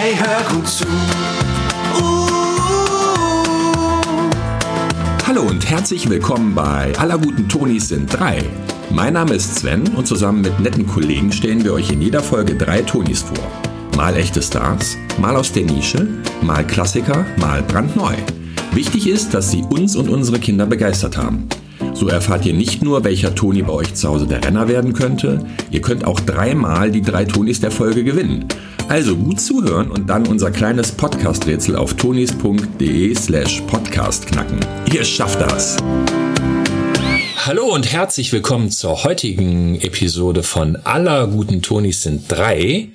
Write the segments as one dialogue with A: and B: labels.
A: Hey, hör gut zu.
B: Hallo und herzlich willkommen bei Aller guten Tonis sind drei. Mein Name ist Sven und zusammen mit netten Kollegen stellen wir euch in jeder Folge drei Tonis vor. Mal echte Stars, mal aus der Nische, mal Klassiker, mal brandneu. Wichtig ist, dass sie uns und unsere Kinder begeistert haben. So erfahrt ihr nicht nur, welcher Toni bei euch zu Hause der Renner werden könnte, ihr könnt auch dreimal die drei Tonis der Folge gewinnen. Also gut zuhören und dann unser kleines Podcast-Rätsel auf tonis.de slash podcast knacken. Ihr schafft das! Hallo und herzlich willkommen zur heutigen Episode von Aller guten Tonis sind drei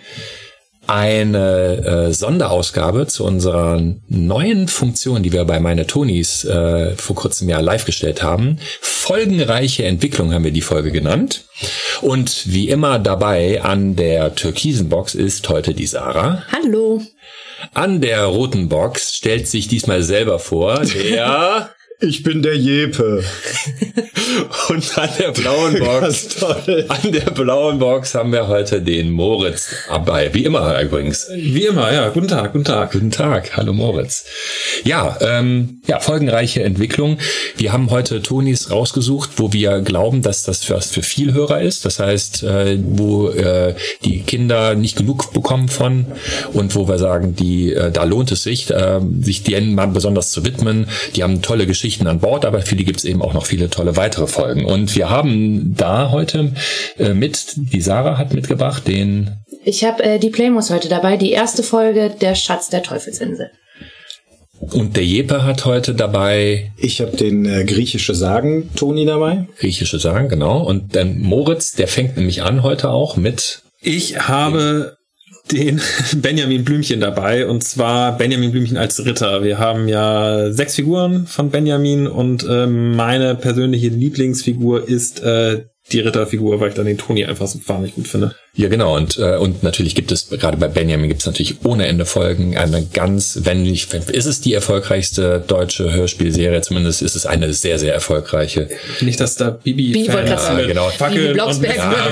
B: eine äh, Sonderausgabe zu unserer neuen Funktion, die wir bei meine Tonis äh, vor kurzem ja live gestellt haben. Folgenreiche Entwicklung haben wir die Folge genannt. Und wie immer dabei an der türkisen Box ist heute die Sarah.
C: Hallo.
B: An der roten Box stellt sich diesmal selber vor der
D: Ich bin der Jepe.
B: Und an der blauen Box, an der blauen Box haben wir heute den Moritz dabei. Wie immer übrigens.
E: Wie immer, ja. Guten Tag, guten Tag.
B: Guten Tag, hallo Moritz. Ja, ähm, ja, folgenreiche Entwicklung. Wir haben heute Tonis rausgesucht, wo wir glauben, dass das für, für viel Hörer ist. Das heißt, äh, wo äh, die Kinder nicht genug bekommen von und wo wir sagen, die, äh, da lohnt es sich, äh, sich denen mal besonders zu widmen. Die haben tolle Geschichten Geschichten an Bord, aber für die gibt es eben auch noch viele tolle weitere Folgen. Und wir haben da heute äh, mit, die Sarah hat mitgebracht, den.
C: Ich habe äh, die Playmos heute dabei, die erste Folge Der Schatz der Teufelsinsel.
B: Und der Jeppe hat heute dabei.
D: Ich habe den äh, griechische Sagen Toni dabei.
B: Griechische Sagen, genau. Und dann Moritz, der fängt nämlich an heute auch mit.
E: Ich habe den Benjamin Blümchen dabei und zwar Benjamin Blümchen als Ritter. Wir haben ja sechs Figuren von Benjamin und äh, meine persönliche Lieblingsfigur ist äh, die Ritterfigur, weil ich dann den Toni einfach so wahnsinnig gut finde.
B: Ja, genau. Und, äh, und natürlich gibt es, gerade bei Benjamin gibt es natürlich ohne Ende Folgen. Eine ganz, wenn nicht, ist es die erfolgreichste deutsche Hörspielserie, zumindest ist es eine sehr, sehr erfolgreiche.
E: Nicht, dass da Bibi,
C: Bibi
B: ja, genau.
C: Bibi Blocksberg
B: ja,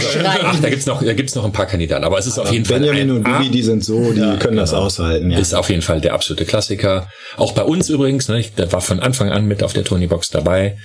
B: Ach, da gibt's noch, da gibt's noch ein paar Kandidaten. Aber es ist auf jeden
D: Benjamin
B: Fall.
D: Benjamin und Bibi, die sind so, die ja, können genau. das aushalten.
B: Ja. Ist auf jeden Fall der absolute Klassiker. Auch bei uns übrigens, ne, der war von Anfang an mit auf der Tony-Box dabei.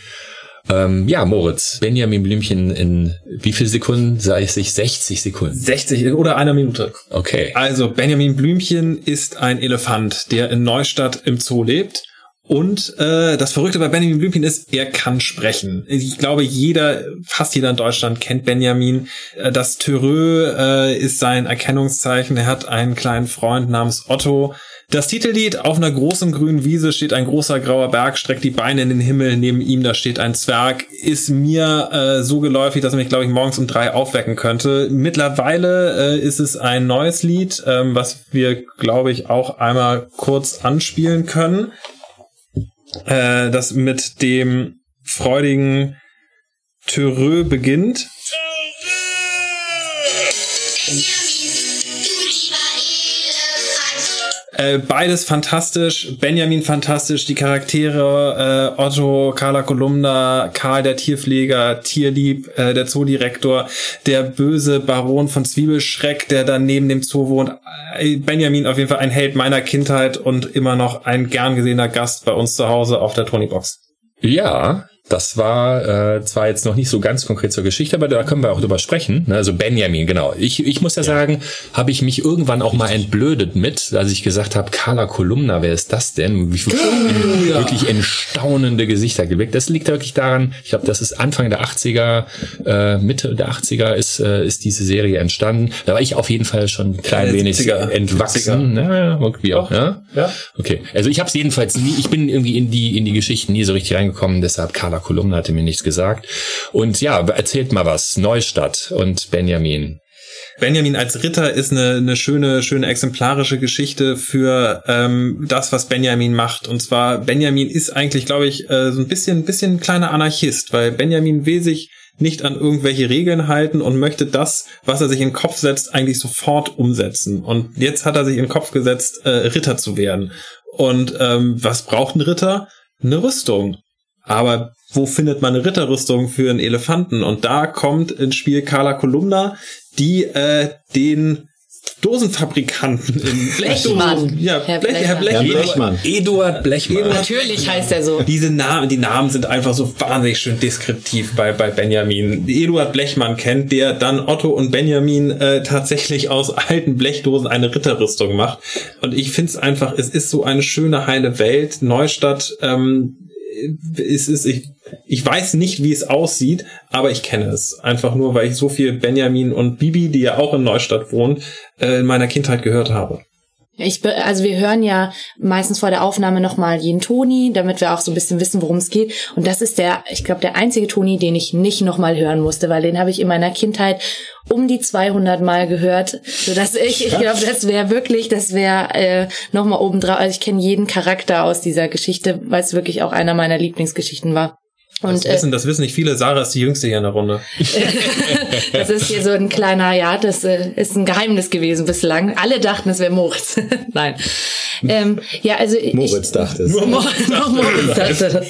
B: Ähm, ja, Moritz, Benjamin Blümchen in wie viel Sekunden? Sei es sich 60 Sekunden.
E: 60 oder einer Minute.
B: Okay.
E: Also Benjamin Blümchen ist ein Elefant, der in Neustadt im Zoo lebt. Und äh, das Verrückte bei Benjamin Blümchen ist, er kann sprechen. Ich glaube, jeder, fast jeder in Deutschland kennt Benjamin. Äh, das Thüreux äh, ist sein Erkennungszeichen. Er hat einen kleinen Freund namens Otto. Das Titellied Auf einer großen grünen Wiese steht ein großer grauer Berg, streckt die Beine in den Himmel, neben ihm da steht ein Zwerg, ist mir äh, so geläufig, dass er mich, glaube ich, morgens um drei aufwecken könnte. Mittlerweile äh, ist es ein neues Lied, ähm, was wir, glaube ich, auch einmal kurz anspielen können. Äh, das mit dem freudigen Thüreux beginnt. Äh, beides fantastisch. Benjamin fantastisch. Die Charaktere äh, Otto, Carla Kolumna, Karl der Tierpfleger, Tierlieb, äh, der Zoodirektor, der böse Baron von Zwiebelschreck, der dann neben dem Zoo wohnt. Äh, Benjamin auf jeden Fall ein Held meiner Kindheit und immer noch ein gern gesehener Gast bei uns zu Hause auf der Tonybox.
B: Ja, das war äh, zwar jetzt noch nicht so ganz konkret zur Geschichte, aber da können wir auch drüber sprechen. Ne? Also Benjamin, genau. Ich, ich muss ja, ja. sagen, habe ich mich irgendwann auch mal entblödet mit, als ich gesagt habe, Carla Kolumna, wer ist das denn? Wie viele ja. wirklich entstaunende Gesichter geweckt. Das liegt wirklich daran, ich glaube, das ist Anfang der 80er, äh, Mitte der 80er ist, äh, ist diese Serie entstanden. Da war ich auf jeden Fall schon ein klein wenig 70er. entwachsen. Ja, irgendwie auch, ja? ja. Okay. Also ich habe es jedenfalls nie, ich bin irgendwie in die, in die Geschichten nie so richtig reingekommen, deshalb Carla Carla Kolumna hatte mir nichts gesagt. Und ja, erzählt mal was. Neustadt und Benjamin.
E: Benjamin als Ritter ist eine, eine schöne, schöne exemplarische Geschichte für ähm, das, was Benjamin macht. Und zwar, Benjamin ist eigentlich, glaube ich, äh, so ein bisschen, bisschen ein kleiner Anarchist, weil Benjamin will sich nicht an irgendwelche Regeln halten und möchte das, was er sich in den Kopf setzt, eigentlich sofort umsetzen. Und jetzt hat er sich in den Kopf gesetzt, äh, Ritter zu werden. Und ähm, was braucht ein Ritter? Eine Rüstung. Aber wo findet man eine Ritterrüstung für einen Elefanten? Und da kommt ins Spiel Carla Kolumna, die äh, den Dosenfabrikanten in
C: Blechmann.
E: Ja,
C: Herr
E: Blech, Herr
C: Blechmann.
E: Blech.
D: Blechmann.
B: Eduard Blechmann.
C: Natürlich heißt er so.
E: Diese Namen, die Namen sind einfach so wahnsinnig schön deskriptiv bei, bei Benjamin. Eduard Blechmann kennt, der dann Otto und Benjamin äh, tatsächlich aus alten Blechdosen eine Ritterrüstung macht. Und ich finde es einfach, es ist so eine schöne, heile Welt. Neustadt, ähm, es ist, ich, ich weiß nicht, wie es aussieht, aber ich kenne es. Einfach nur, weil ich so viel Benjamin und Bibi, die ja auch in Neustadt wohnt, äh, in meiner Kindheit gehört habe.
C: Ich, also wir hören ja meistens vor der Aufnahme nochmal jeden Toni, damit wir auch so ein bisschen wissen, worum es geht. Und das ist der, ich glaube, der einzige Toni, den ich nicht nochmal hören musste, weil den habe ich in meiner Kindheit um die 200 Mal gehört, sodass ich, ich glaube, das wäre wirklich, das wäre äh, nochmal obendrauf. Also ich kenne jeden Charakter aus dieser Geschichte, weil es wirklich auch einer meiner Lieblingsgeschichten war.
E: Das
C: Und äh,
E: wissen, das wissen nicht viele. Sarah ist die jüngste hier in der Runde.
C: das ist hier so ein kleiner, ja, das äh, ist ein Geheimnis gewesen bislang. Alle dachten, es wäre Moritz. Nein. Ähm, ja, also ich-
D: Moritz dachte es.
C: Nur Moritz, nur Moritz dachte das.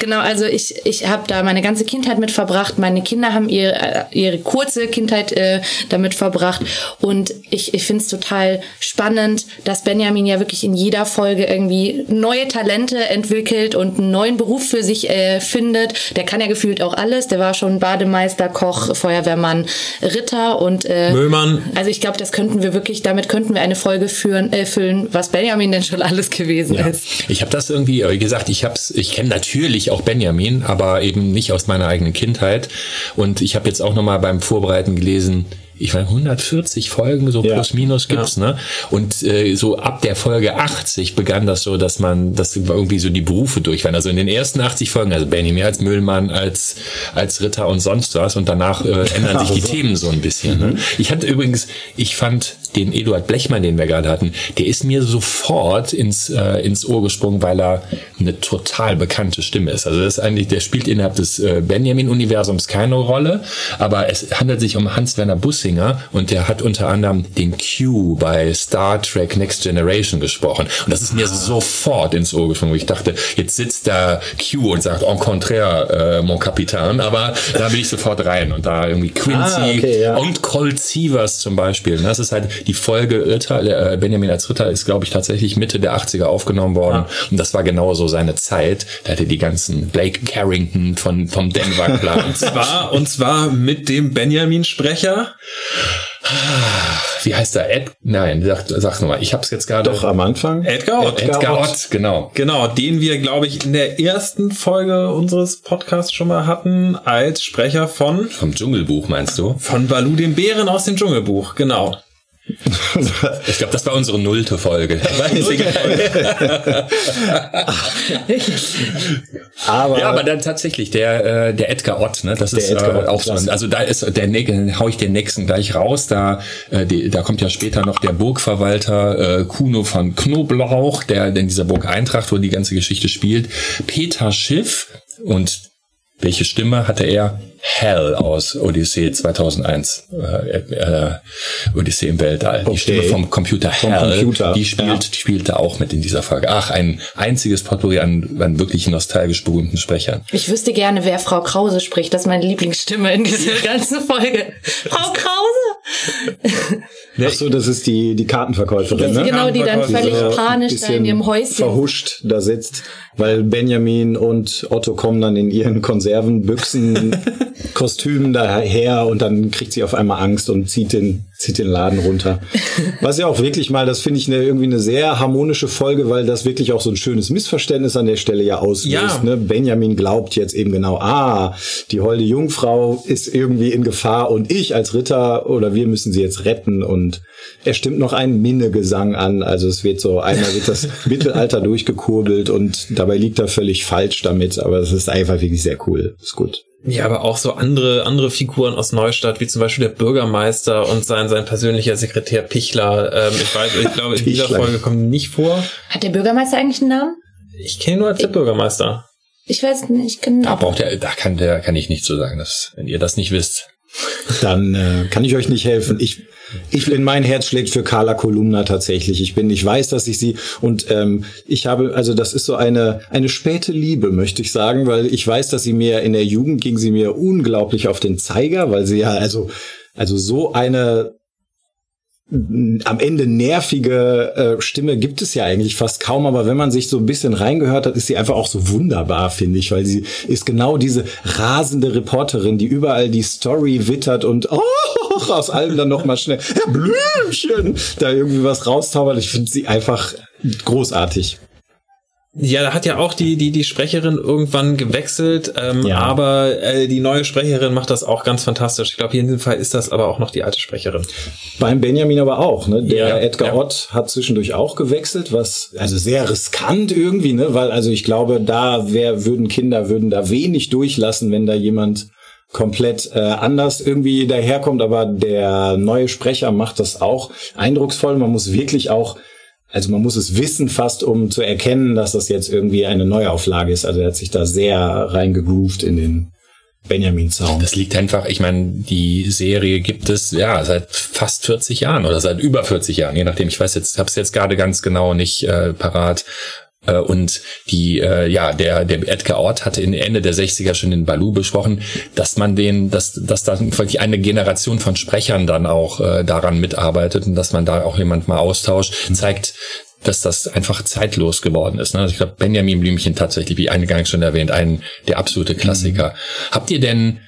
C: Genau, also ich, ich habe da meine ganze Kindheit mit verbracht. Meine Kinder haben ihre, äh, ihre kurze Kindheit äh, damit verbracht. Und ich, ich finde es total spannend, dass Benjamin ja wirklich in jeder Folge irgendwie neue Talente entwickelt und einen neuen Beruf für sich äh, findet. Der kann ja gefühlt auch alles. Der war schon Bademeister, Koch, Feuerwehrmann, Ritter und äh,
E: Müllmann.
C: also ich glaube, das könnten wir wirklich, damit könnten wir eine Folge führen, äh, füllen, was Benjamin denn schon alles gewesen ist.
B: Ich habe das irgendwie, wie gesagt, ich hab's, ich kenne natürlich auch Benjamin, aber eben nicht aus meiner eigenen Kindheit. Und ich habe jetzt auch noch mal beim Vorbereiten gelesen, ich meine 140 Folgen so
D: Ja.
B: plus minus gibt's, ne? Und äh, so ab der Folge 80 begann das so, dass man, dass irgendwie so die Berufe durch waren. Also in den ersten 80 Folgen, also Benjamin als Müllmann, als als Ritter und sonst was. Und danach äh, ändern sich die
D: Also.
B: Themen so ein bisschen. Ne? Ich hatte übrigens, ich fand den Eduard Blechmann, den wir gerade hatten, der ist mir sofort ins, äh, ins Ohr gesprungen, weil er eine total bekannte Stimme ist. Also das ist eigentlich, der spielt innerhalb des äh, Benjamin-Universums keine Rolle, aber es handelt sich um Hans-Werner Bussinger und der hat unter anderem den Q bei Star Trek Next Generation gesprochen. Und das ist mir sofort ins Ohr gesprungen. wo Ich dachte, jetzt sitzt da Q und sagt, en contraire, äh, mon Capitaine, aber da bin ich sofort rein und da irgendwie Quincy
D: Ah, okay, ja.
B: und Colt Sievers zum Beispiel. ne? Das ist halt die Folge Ritter, äh, Benjamin als Ritter ist, glaube ich, tatsächlich Mitte der 80er aufgenommen worden. Und das war genau so seine Zeit. Da hatte die ganzen Blake Carrington von, vom Denver Clan.
E: War, und zwar mit dem Benjamin-Sprecher.
B: Wie heißt er? Ed? Nein, sag, sag nochmal. Ich hab's jetzt gerade.
D: Doch am Anfang.
E: Edgar Ott.
D: Edgar
B: Edgar
D: Ott.
B: Ott, genau.
E: Genau, den wir, glaube ich, in der ersten Folge unseres Podcasts schon mal hatten, als Sprecher von,
B: Vom Dschungelbuch meinst du?
E: von Balu dem Bären aus dem Dschungelbuch. Genau.
B: Ich glaube, das war unsere nullte Folge.
D: Aber,
B: Ja, aber dann tatsächlich der äh, der Edgar Ott, ne, das
D: Der
B: ist
D: Edgar
B: äh,
D: Ott,
B: auch so. also da ist der hau ich den nächsten gleich raus. Da äh, die, da kommt ja später noch der Burgverwalter äh, Kuno von Knoblauch, der in dieser Burg Eintracht, wo die ganze Geschichte spielt. Peter Schiff und welche Stimme hatte er? Hell aus Odyssee 2001. Äh, äh, Odyssee im Weltall. Die
D: Okay.
B: Stimme vom Computer
D: Vom
B: Hell,
D: Computer,
B: die spielt,
D: ja.
B: spielte auch mit in dieser Folge. Ach, ein einziges Potpourri an, an wirklich nostalgisch berühmten Sprechern.
C: Ich wüsste gerne, wer Frau Krause spricht. Das ist meine Lieblingsstimme in dieser ganzen Folge. Frau Krause!
D: Ach so, das ist die, die Kartenverkäuferin, ne?
C: genau, die dann völlig panisch da in ihrem Häuschen.
D: verhuscht da sitzt, weil Benjamin und Otto kommen dann in ihren Konservenbüchsen Kostümen daher und dann kriegt sie auf einmal Angst und zieht den, zieht den Laden runter. Was ja auch wirklich mal, das finde ich eine, irgendwie eine sehr harmonische Folge, weil das wirklich auch so ein schönes Missverständnis an der Stelle ja auslöst.
E: Ja.
D: Ne? Benjamin glaubt jetzt eben genau, ah, die holde Jungfrau ist irgendwie in Gefahr und ich als Ritter oder wir müssen sie jetzt retten und er stimmt noch einen Minnegesang an. Also es wird so, einmal wird das Mittelalter durchgekurbelt und dabei liegt er völlig falsch damit, aber es ist einfach wirklich sehr cool. Ist gut.
E: Ja, aber auch so andere, andere Figuren aus Neustadt, wie zum Beispiel der Bürgermeister und sein, sein persönlicher Sekretär Pichler. Ähm, ich weiß, ich glaube, in dieser. Folge kommen nicht vor.
C: Hat der Bürgermeister eigentlich einen Namen?
E: Ich kenne ihn nur als der Bürgermeister.
C: Ich weiß nicht genau.
B: Da braucht er, da kann der, kann ich nicht so sagen, dass, wenn ihr das nicht wisst.
D: Dann äh, kann ich euch nicht helfen. Ich, ich bin, mein Herz schlägt für Carla Kolumna tatsächlich. Ich bin, ich weiß, dass ich sie und ähm, ich habe, also das ist so eine eine späte Liebe, möchte ich sagen, weil ich weiß, dass sie mir in der Jugend ging sie mir unglaublich auf den Zeiger, weil sie ja also also so eine am Ende nervige äh, Stimme gibt es ja eigentlich fast kaum, aber wenn man sich so ein bisschen reingehört hat, ist sie einfach auch so wunderbar, finde ich, weil sie ist genau diese rasende Reporterin, die überall die Story wittert und oh, aus allem dann noch mal schnell Herr Blümchen da irgendwie was raustaubert. Ich finde sie einfach großartig.
E: Ja, da hat ja auch die, die, die Sprecherin irgendwann gewechselt, ähm, ja. aber äh, die neue Sprecherin macht das auch ganz fantastisch. Ich glaube, hier in diesem Fall ist das aber auch noch die alte Sprecherin.
D: Beim Benjamin aber auch, ne? Der ja, Edgar ja. Ott hat zwischendurch auch gewechselt, was also sehr riskant irgendwie, ne? Weil also ich glaube, da wär, würden Kinder würden da wenig durchlassen, wenn da jemand komplett äh, anders irgendwie daherkommt, aber der neue Sprecher macht das auch eindrucksvoll. Man muss wirklich auch also man muss es wissen fast, um zu erkennen, dass das jetzt irgendwie eine Neuauflage ist. Also er hat sich da sehr reingegroovt in den Benjamin Zaun.
B: Das liegt einfach, ich meine, die Serie gibt es ja seit fast 40 Jahren oder seit über 40 Jahren, je nachdem. Ich weiß jetzt, habe es jetzt gerade ganz genau nicht äh, parat. Äh, und die, äh, ja, der, der Edgar Ort hatte in Ende der 60er schon den Balu besprochen, dass man den, dass, dass da wirklich eine Generation von Sprechern dann auch äh, daran mitarbeitet und dass man da auch jemand mal austauscht, zeigt, dass das einfach zeitlos geworden ist. Ne? Also ich glaube, Benjamin Blümchen tatsächlich, wie eingangs schon erwähnt, ein der absolute Klassiker. Mhm. Habt ihr denn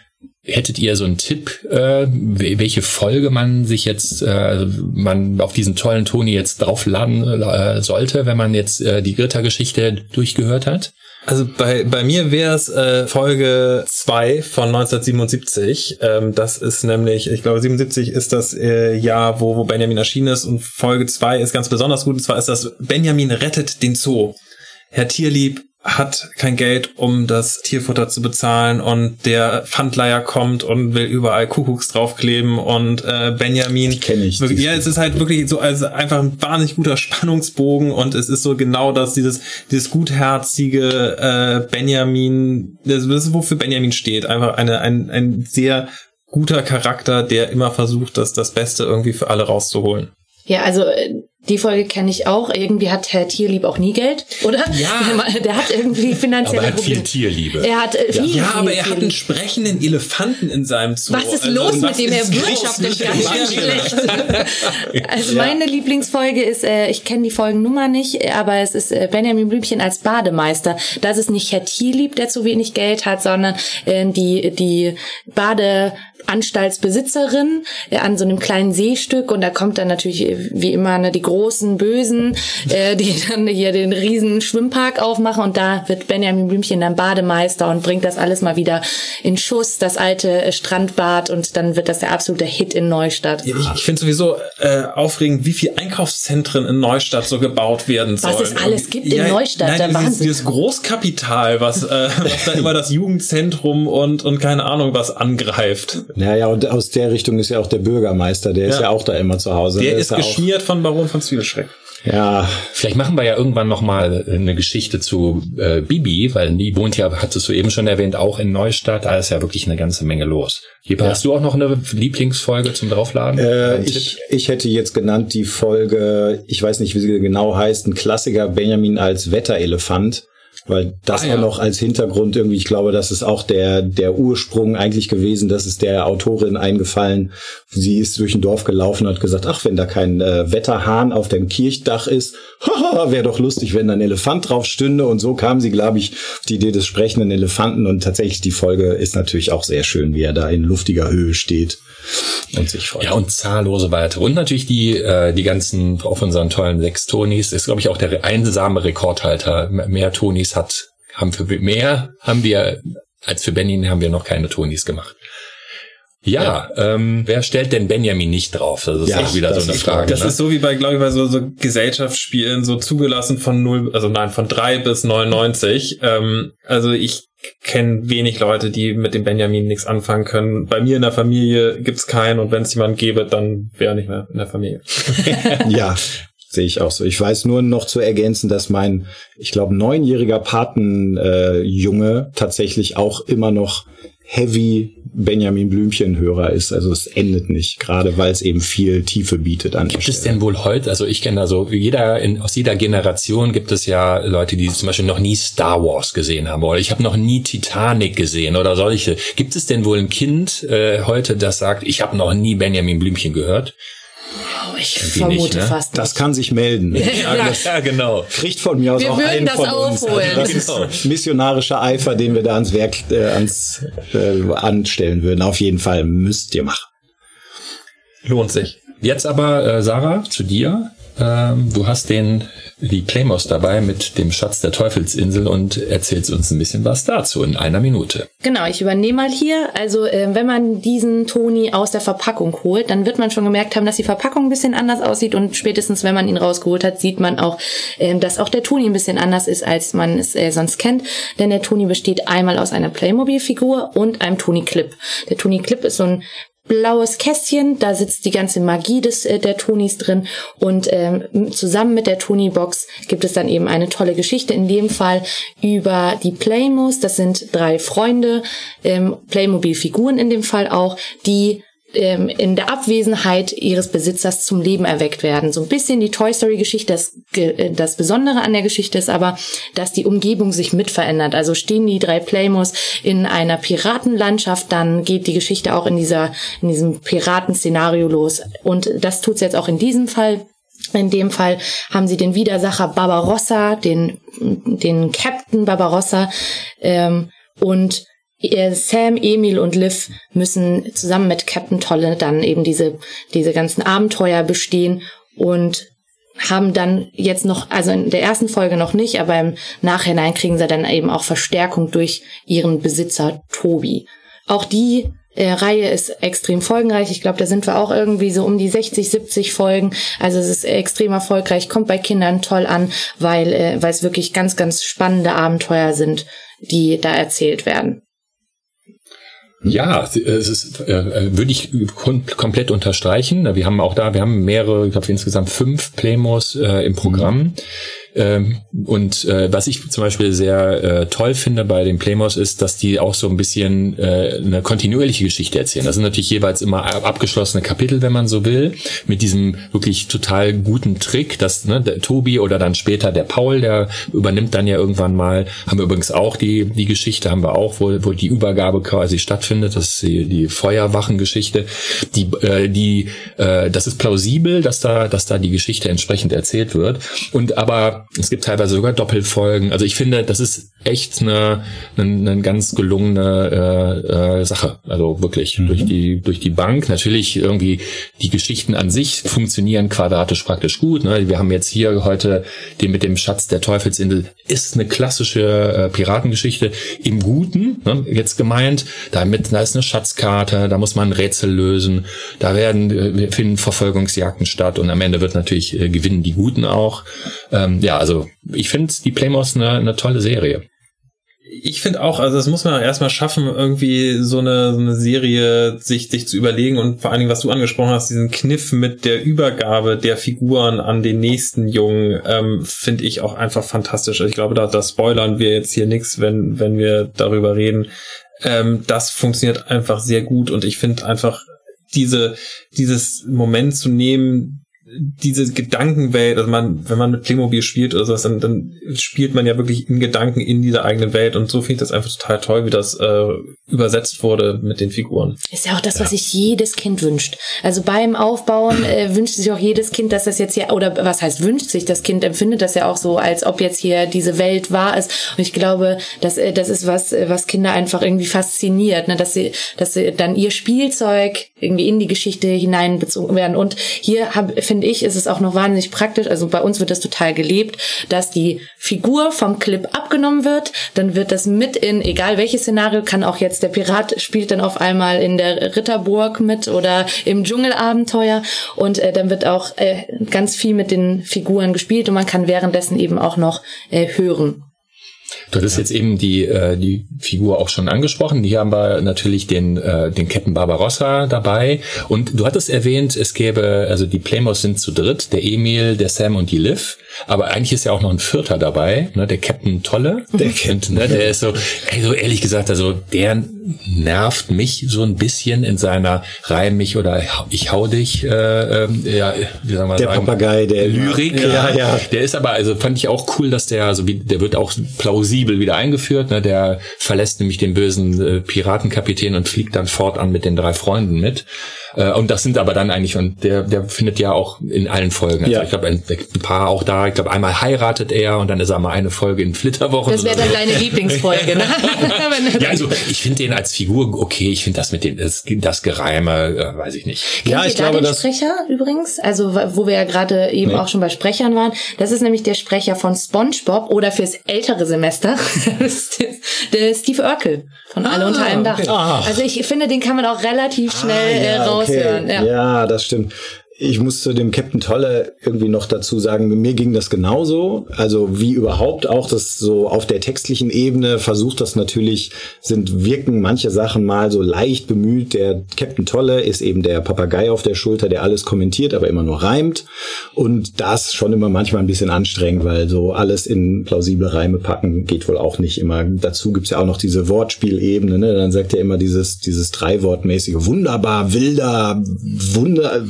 B: Hättet ihr so einen Tipp, äh, welche Folge man sich jetzt, äh, man auf diesen tollen Toni jetzt draufladen äh, sollte, wenn man jetzt äh, die Rittergeschichte durchgehört hat?
E: Also bei, bei mir wäre es äh, Folge zwei von 1977. Ähm, das ist nämlich, ich glaube 77 ist das äh, Jahr, wo, wo Benjamin erschienen ist und Folge zwei ist ganz besonders gut. Und zwar ist das Benjamin rettet den Zoo. Herr Tierlieb hat kein Geld, um das Tierfutter zu bezahlen und der Pfandleier kommt und will überall Kuckucks draufkleben und äh, Benjamin.
D: Die kenne ich.
E: Wirklich, ja, es ist halt wirklich so also einfach ein wahnsinnig guter Spannungsbogen und es ist so genau das, dieses, dieses gutherzige äh, Benjamin, das, ist wofür Benjamin steht. Einfach eine, ein, ein sehr guter Charakter, der immer versucht, das, das Beste irgendwie für alle rauszuholen.
C: Ja, also äh, die Folge kenne ich auch. Irgendwie hat Herr Tierlieb auch nie Geld, oder?
B: Ja.
C: Der hat irgendwie finanzielle
B: aber er hat viel Tierliebe.
C: Er hat äh, viel,
E: Ja, viel aber er hat einen sprechenden Elefanten in seinem Zoo.
C: Was ist also, los mit dem? Er wirtschaftet ganz schön schlecht. also ja. meine Lieblingsfolge ist, äh, ich kenne die Folgennummer nicht, aber es ist äh, Benjamin Blümchen als Bademeister. Das ist nicht Herr Tierlieb, der zu wenig Geld hat, sondern äh, die, die Bade Anstaltsbesitzerin äh, an so einem kleinen Seestück und da kommt dann natürlich äh, wie immer ne, die großen Bösen, äh, die dann hier den riesen Schwimmpark aufmachen und da wird Benjamin Blümchen dann Bademeister und bringt das alles mal wieder in Schuss, das alte äh, Strandbad und dann wird das der absolute Hit in Neustadt.
E: Ja, ich ich finde sowieso äh, aufregend, wie viel Einkaufszentren in Neustadt so gebaut werden sollen.
C: Was es alles gibt ja, in Neustadt, nein,
E: der dieses, Wahnsinn. Dieses Großkapital, was, äh, was da immer das Jugendzentrum und, und keine Ahnung was angreift.
D: Naja, und aus der Richtung ist ja auch der Bürgermeister, der ja. ist ja auch da immer zu Hause.
E: Der, der ist, ist geschmiert von Baron von Zwiebelschreck.
B: Ja. Vielleicht machen wir ja irgendwann noch mal eine Geschichte zu äh, Bibi, weil die wohnt ja, hattest du eben schon erwähnt, auch in Neustadt. Da ist ja wirklich eine ganze Menge los. Jepa, ja. hast du auch noch eine Lieblingsfolge zum Draufladen?
D: Äh, ich, ich hätte jetzt genannt die Folge, ich weiß nicht, wie sie genau heißt, ein Klassiker Benjamin als Wetterelefant weil das ah, ja. auch noch als Hintergrund irgendwie, ich glaube, das ist auch der, der Ursprung eigentlich gewesen, das ist der Autorin eingefallen. Sie ist durch ein Dorf gelaufen und hat gesagt, ach, wenn da kein äh, Wetterhahn auf dem Kirchdach ist, wäre doch lustig, wenn da ein Elefant drauf stünde. Und so kam sie, glaube ich, auf die Idee des sprechenden Elefanten. Und tatsächlich die Folge ist natürlich auch sehr schön, wie er da in luftiger Höhe steht
B: und sich freut. Ja, und zahllose weitere. Und natürlich die, äh, die ganzen auf unseren tollen sechs Tonis. Ist, glaube ich, auch der einsame Rekordhalter. Mehr Tonis hat, haben für mehr, haben wir, als für Benjamin haben wir noch keine Tonis gemacht. Ja, ja. Ähm, wer stellt denn Benjamin nicht drauf? Das ist ja, auch wieder so eine Frage.
E: Das ne? ist so wie bei, glaube ich, bei so, so Gesellschaftsspielen, so zugelassen von null, also nein, von drei bis 99. Ähm, also ich kenne wenig Leute, die mit dem Benjamin nichts anfangen können. Bei mir in der Familie gibt's keinen und wenn es jemand gäbe, dann wäre er nicht mehr in der Familie.
D: ja, sehe ich auch so. Ich weiß nur noch zu ergänzen, dass mein, ich glaube, neunjähriger Patenjunge äh, tatsächlich auch immer noch heavy Benjamin Blümchen Hörer ist. Also es endet nicht, gerade weil es eben viel Tiefe bietet an
B: Gibt es denn wohl heute, also ich kenne da so, jeder, in, aus jeder Generation gibt es ja Leute, die zum Beispiel noch nie Star Wars gesehen haben oder ich habe noch nie Titanic gesehen oder solche. Gibt es denn wohl ein Kind äh, heute, das sagt, ich habe noch nie Benjamin Blümchen gehört?
C: Oh, ich
B: Irgendwie
C: vermute
B: nicht, ne?
C: fast nicht.
D: Das kann sich melden.
C: Ja.
B: ja genau.
D: Kriegt von mir aus
C: Wir
D: auch
C: würden
D: einen
C: das
D: von uns.
C: aufholen.
D: das ist missionarischer Eifer, den wir da ans Werk äh, ans, äh, anstellen würden. Auf jeden Fall müsst ihr machen.
B: Lohnt sich. Jetzt aber, äh, Sarah, zu dir. Ähm, du hast den die Playmos dabei mit dem Schatz der Teufelsinsel und erzählst uns ein bisschen was dazu in einer Minute.
C: Genau, ich übernehme mal hier. Also äh, wenn man diesen Toni aus der Verpackung holt, dann wird man schon gemerkt haben, dass die Verpackung ein bisschen anders aussieht und spätestens wenn man ihn rausgeholt hat, sieht man auch, ähm, dass auch der Toni ein bisschen anders ist, als man es äh, sonst kennt. Denn der Toni besteht einmal aus einer Playmobil-Figur und einem Toni-Clip. Der Toni-Clip ist so ein blaues Kästchen, da sitzt die ganze Magie des äh, der Tonis drin und ähm, zusammen mit der Toni Box gibt es dann eben eine tolle Geschichte in dem Fall über die Playmos, das sind drei Freunde, ähm, Playmobil Figuren in dem Fall auch, die ähm, in der Abwesenheit ihres Besitzers zum Leben erweckt werden. So ein bisschen die Toy Story Geschichte. Das, ge- das Besondere an der Geschichte ist aber, dass die Umgebung sich mit verändert. Also stehen die drei Playmos in einer Piratenlandschaft, dann geht die Geschichte auch in dieser, in diesem Piratenszenario los. Und das tut's jetzt auch in diesem Fall. In dem Fall haben sie den Widersacher Barbarossa, den, den Captain Barbarossa, ähm, und äh, Sam, Emil und Liv müssen zusammen mit Captain Tolle dann eben diese, diese ganzen Abenteuer bestehen und haben dann jetzt noch, also in der ersten Folge noch nicht, aber im Nachhinein kriegen sie dann eben auch Verstärkung durch ihren Besitzer Tobi. Auch die äh, Reihe ist extrem folgenreich. Ich glaube, da sind wir auch irgendwie so um die 60, 70 Folgen. Also es ist extrem erfolgreich, kommt bei Kindern toll an, weil, äh, weil es wirklich ganz, ganz spannende Abenteuer sind, die da erzählt werden.
B: Ja, es ist, äh, würde ich kom komplett unterstreichen. Wir haben auch da, wir haben mehrere, ich glaube insgesamt fünf Playmos äh, im Programm. Ähm, und äh, was ich zum Beispiel sehr äh, toll finde bei den Playmos ist, dass die auch so ein bisschen äh, eine kontinuierliche Geschichte erzählen. Das sind natürlich jeweils immer ab- abgeschlossene Kapitel, wenn man so will, mit diesem wirklich total guten Trick, dass ne, der Tobi oder dann später der Paul, der übernimmt dann ja irgendwann mal, haben wir übrigens auch die die Geschichte, haben wir auch, wo, wo die Übergabe quasi stattfindet, das ist die, die Feuerwachengeschichte, die äh, die äh, das ist plausibel, dass da dass da die Geschichte entsprechend erzählt wird. Und aber es gibt teilweise sogar Doppelfolgen. Also ich finde, das ist echt eine, eine, eine ganz gelungene äh, äh, Sache. Also wirklich durch die durch die Bank. Natürlich irgendwie die Geschichten an sich funktionieren quadratisch praktisch gut. Ne? Wir haben jetzt hier heute den mit dem Schatz der Teufelsinsel. Ist eine klassische äh, Piratengeschichte im Guten. Ne? Jetzt gemeint. Damit da ist eine Schatzkarte. Da muss man ein Rätsel lösen. Da werden äh, finden Verfolgungsjagden statt und am Ende wird natürlich äh, gewinnen die Guten auch. Ähm, ja, also ich finde die Playmos eine, eine tolle Serie.
E: Ich finde auch, also das muss man erstmal schaffen, irgendwie so eine, so eine Serie sich, sich zu überlegen und vor allen Dingen, was du angesprochen hast, diesen Kniff mit der Übergabe der Figuren an den nächsten Jungen, ähm, finde ich auch einfach fantastisch. Also Ich glaube, da, da spoilern wir jetzt hier nichts, wenn, wenn wir darüber reden. Ähm, das funktioniert einfach sehr gut und ich finde einfach diese, dieses Moment zu nehmen, diese Gedankenwelt, also man, wenn man mit Playmobil spielt oder sowas, dann, dann spielt man ja wirklich in Gedanken in dieser eigenen Welt und so finde ich das einfach total toll, wie das äh, übersetzt wurde mit den Figuren.
C: Ist ja auch das, was sich jedes Kind wünscht. Also beim Aufbauen äh, wünscht sich auch jedes Kind, dass das jetzt hier, oder was heißt wünscht sich, das Kind empfindet das ja auch so, als ob jetzt hier diese Welt wahr ist. Und ich glaube, dass, äh, das ist was, äh, was Kinder einfach irgendwie fasziniert, ne? dass sie, dass sie dann ihr Spielzeug irgendwie in die Geschichte hineinbezogen werden. Und hier finde ich, ist es auch noch wahnsinnig praktisch, also bei uns wird das total gelebt, dass die Figur vom Clip abgenommen wird, dann wird das mit in, egal welches Szenario, kann auch jetzt der Pirat spielt dann auf einmal in der Ritterburg mit oder im Dschungelabenteuer und äh, dann wird auch äh, ganz viel mit den Figuren gespielt und man kann währenddessen eben auch noch äh, hören.
B: Du hattest jetzt eben die, äh, die Figur auch schon angesprochen. Hier haben wir natürlich den, äh, den Captain Barbarossa dabei. Und du hattest erwähnt, es gäbe, also die Playmos sind zu dritt, der Emil, der Sam und die Liv. Aber eigentlich ist ja auch noch ein Vierter dabei, ne, der Captain Tolle. Der Captain. Ne, der ist so, also ehrlich gesagt, also der nervt mich so ein bisschen in seiner Reim mich oder ich hau dich, äh, ähm, ja, wie soll man
D: Der
B: sagen?
D: Papagei, der
B: Lyrik.
D: Ja, ja.
B: Der ist aber, also fand ich auch cool, dass der, also wie, der wird auch plausibel wieder eingeführt. Ne? Der verlässt nämlich den bösen äh, Piratenkapitän und fliegt dann fortan mit den drei Freunden mit. Äh, und das sind aber dann eigentlich, und der, der findet ja auch in allen Folgen. Also
D: Ja.
B: ich glaube, ein, ein paar auch da. Ich glaube, einmal heiratet er und dann ist er mal eine Folge in Flitterwochen.
C: Das wäre
B: oder
C: dann
B: so.
C: deine Lieblingsfolge, ne?
B: Ja, also ich finde den als Figur okay. Ich finde das mit dem das, das Gereime, äh, weiß ich nicht.
C: Kennt
D: Ja, ich glaube,
C: den
D: das-
C: Sprecher übrigens? Also wo wir ja gerade eben
D: Nee.
C: auch schon bei Sprechern waren. Das ist nämlich der Sprecher von SpongeBob oder fürs ältere Semester der- Steve Urkel von Alle unter einem Dach.
D: okay. Ah.
C: Also ich finde, den kann man auch relativ schnell äh,
D: ja,
C: raushören.
D: okay.
C: Ja.
D: ja, das stimmt. Ich muss zu dem Captain Tolle irgendwie noch dazu sagen, mir ging das genauso. Also wie überhaupt auch das so auf der textlichen Ebene versucht das natürlich, sind, wirken manche Sachen mal so leicht bemüht. Der Captain Tolle ist eben der Papagei auf der Schulter, der alles kommentiert, aber immer nur reimt. Und das schon immer manchmal ein bisschen anstrengend, weil so alles in plausible Reime packen geht wohl auch nicht immer. Dazu gibt's ja auch noch diese Wortspielebene, ne? Dann sagt er immer dieses, dieses Dreiwortmäßige, wunderbar, wilder, wunder,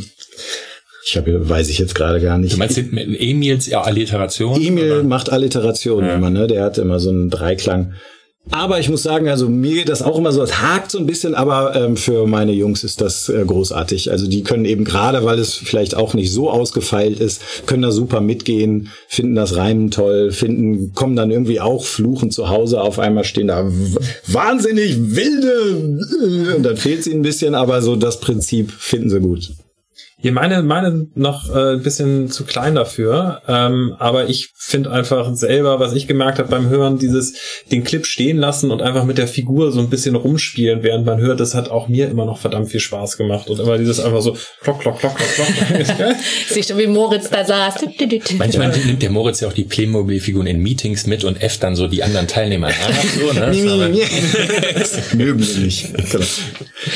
D: ich habe, weiß ich jetzt gerade gar nicht.
B: Du meinst den Emils ja, Alliteration?
D: Emil
B: oder?
D: macht Alliterationen immer, ne? Der hat immer so einen Dreiklang. Aber ich muss sagen, also mir geht das auch immer so, es hakt so ein bisschen, aber ähm, für meine Jungs ist das äh, großartig. Also die können eben gerade, weil es vielleicht auch nicht so ausgefeilt ist, können da super mitgehen, finden das Reimen toll, finden, kommen dann irgendwie auch fluchen zu Hause, auf einmal stehen da wahnsinnig wilde äh, und dann fehlt sie ein bisschen, aber so das Prinzip finden sie gut.
E: Hier meine, meine noch äh, ein bisschen zu klein dafür, ähm, aber ich finde einfach selber, was ich gemerkt habe beim Hören, dieses den Clip stehen lassen und einfach mit der Figur so ein bisschen rumspielen, während man hört, das hat auch mir immer noch verdammt viel Spaß gemacht und immer dieses einfach so klock, klock, klock, klock, klock.
C: Siehst du, wie Moritz da saß.
B: Manchmal nimmt der Moritz ja auch die Playmobil-Figuren in Meetings mit und F dann so die anderen Teilnehmer nach. So, ne?
D: Mögen nicht. Genau.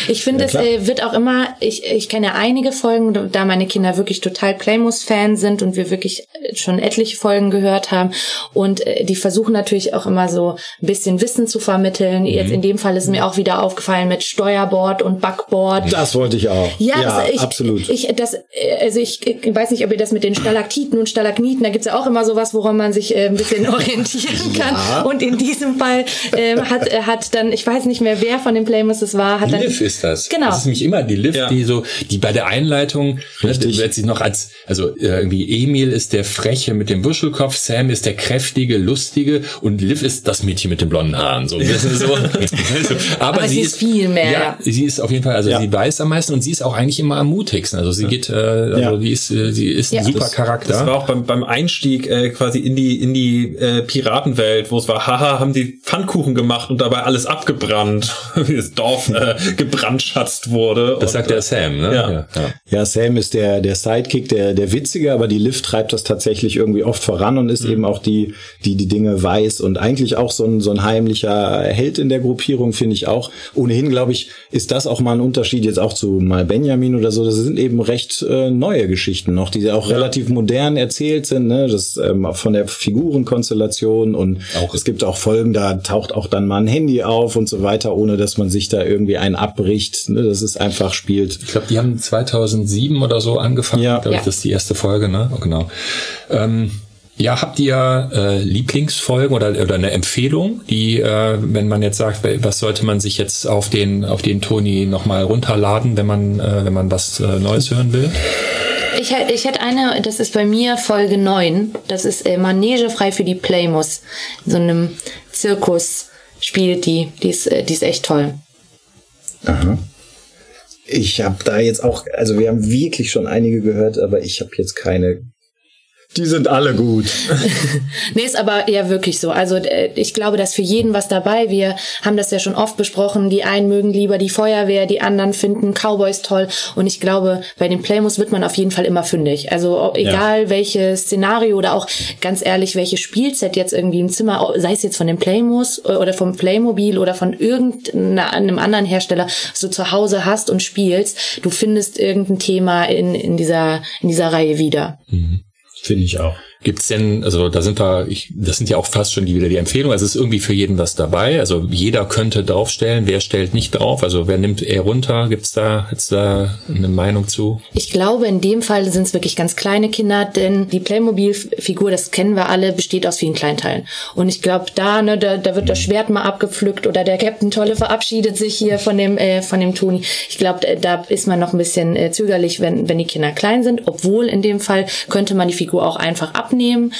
C: Ich finde, es
D: klar.
C: äh, wird auch immer, ich, ich kenne einige Folgen, da meine Kinder wirklich total Playmus-Fan sind und wir wirklich äh, schon etliche Folgen gehört haben. Und äh, die versuchen natürlich auch immer so ein bisschen Wissen zu vermitteln. Jetzt in dem Fall ist mir auch wieder aufgefallen mit Steuerboard und Backboard.
D: Das wollte ich auch.
C: Ja,
D: ja
C: das, ich,
D: absolut.
C: Ich, das, äh, also ich, ich weiß nicht, ob ihr das mit den Stalaktiten und Stalagniten, da gibt's ja auch immer sowas, woran man sich äh, ein bisschen orientieren kann.
D: Ja.
C: Und in diesem Fall ähm, hat, äh, hat dann, ich weiß nicht mehr, wer von den Playmus es war, hat dann
B: Liv ist das.
C: Genau.
B: Das ist nämlich immer die Liv,
E: Ja.
B: die so, die bei der Einleitung, ne,
D: Richtig.
B: wird sie noch als, also äh, irgendwie Emil ist der Freche mit dem Wuschelkopf, Sam ist der kräftige, lustige und Liv ist das Mädchen mit den blonden Haaren. So, so. Also, aber,
C: Aber sie ist viel mehr,
B: Ja, sie ist auf jeden Fall, also
D: Ja.
B: sie weiß am meisten und sie ist auch eigentlich immer am mutigsten. Also sie geht, äh, also
D: Ja.
B: die ist, äh, sie ist ein
C: Ja.
B: super
C: Das-
B: Charakter.
E: Das war auch beim, beim Einstieg äh, quasi in die in die äh, Piratenwelt, wo es war, haha, haben die Pfannkuchen gemacht und dabei alles abgebrannt, wie das Dorf äh, gebrandschatzt wurde.
B: das
E: und,
B: sagt der Sam, ne?
E: ja.
B: ja.
D: Ja, Sam ist der, der Sidekick, der, der Witzige, aber die Liv treibt das tatsächlich irgendwie oft voran und ist eben auch die, die die Dinge weiß und eigentlich auch so ein, so ein heimlicher Held in der Gruppierung, finde ich auch. Ohnehin, glaube ich, ist das auch mal ein Unterschied jetzt auch zu mal Benjamin oder so. Das sind eben recht äh, neue Geschichten noch, die auch relativ modern erzählt sind, ne? Das ähm, von der Figurenkonstellation und
B: Auch.
D: es gibt auch Folgen, da taucht auch dann mal ein Handy auf und so weiter, ohne dass man sich da irgendwie einen abbricht. Ne? Das ist einfach spielt.
B: Ich glaube, die haben 2007 oder so angefangen.
D: Ja.
B: Glaub ich,
C: Ja.
B: Das ist die erste Folge, ne? Oh, genau. Ähm, ja, habt ihr äh, Lieblingsfolgen oder, oder eine Empfehlung, die, äh, wenn man jetzt sagt, was sollte man sich jetzt auf den auf den Toni nochmal runterladen, wenn man äh, wenn man was äh, Neues hören will?
C: Ich, hätt- ich hätte eine, das ist bei mir Folge 9. Das ist äh, Manege frei für die Playmus. In so einem Zirkus spielt die. Die ist, äh, die ist echt toll.
D: Aha. Ich habe da jetzt auch, also wir haben wirklich schon einige gehört, aber ich habe jetzt keine. Die sind alle gut.
C: Nee, ist aber ja wirklich so. Also äh, ich glaube, dass für jeden was dabei. Wir haben das ja schon oft besprochen. Die einen mögen lieber die Feuerwehr, die anderen finden Cowboys toll. Und ich glaube, bei den Playmus wird man auf jeden Fall immer fündig. Also egal welches Szenario oder auch ganz ehrlich, welches Spielset jetzt irgendwie im Zimmer, sei es jetzt von den Playmus oder vom Playmobil oder von irgendeinem anderen Hersteller, was du zu Hause hast und spielst, du findest irgendein Thema in, in dieser in dieser Reihe wieder.
D: Finde ich auch.
B: Gibt's denn, also da sind wir, ich, das sind ja auch fast schon die, wieder die Empfehlungen, also es ist irgendwie für jeden was dabei, also jeder könnte draufstellen, wer stellt nicht drauf, also wer nimmt eher runter, gibt's da jetzt da eine Meinung zu?
C: Ich glaube, in dem Fall sind es wirklich ganz kleine Kinder, denn die Playmobil-Figur, das kennen wir alle, besteht aus vielen Kleinteilen. Und ich glaube, da, ne, da, da wird das Schwert mal abgepflückt oder der Captain Tolle verabschiedet sich hier von dem, äh, von dem Toni. Ich glaube, da ist man noch ein bisschen äh, zögerlich, wenn, wenn die Kinder klein sind, obwohl in dem Fall könnte man die Figur auch einfach ab abnehmen,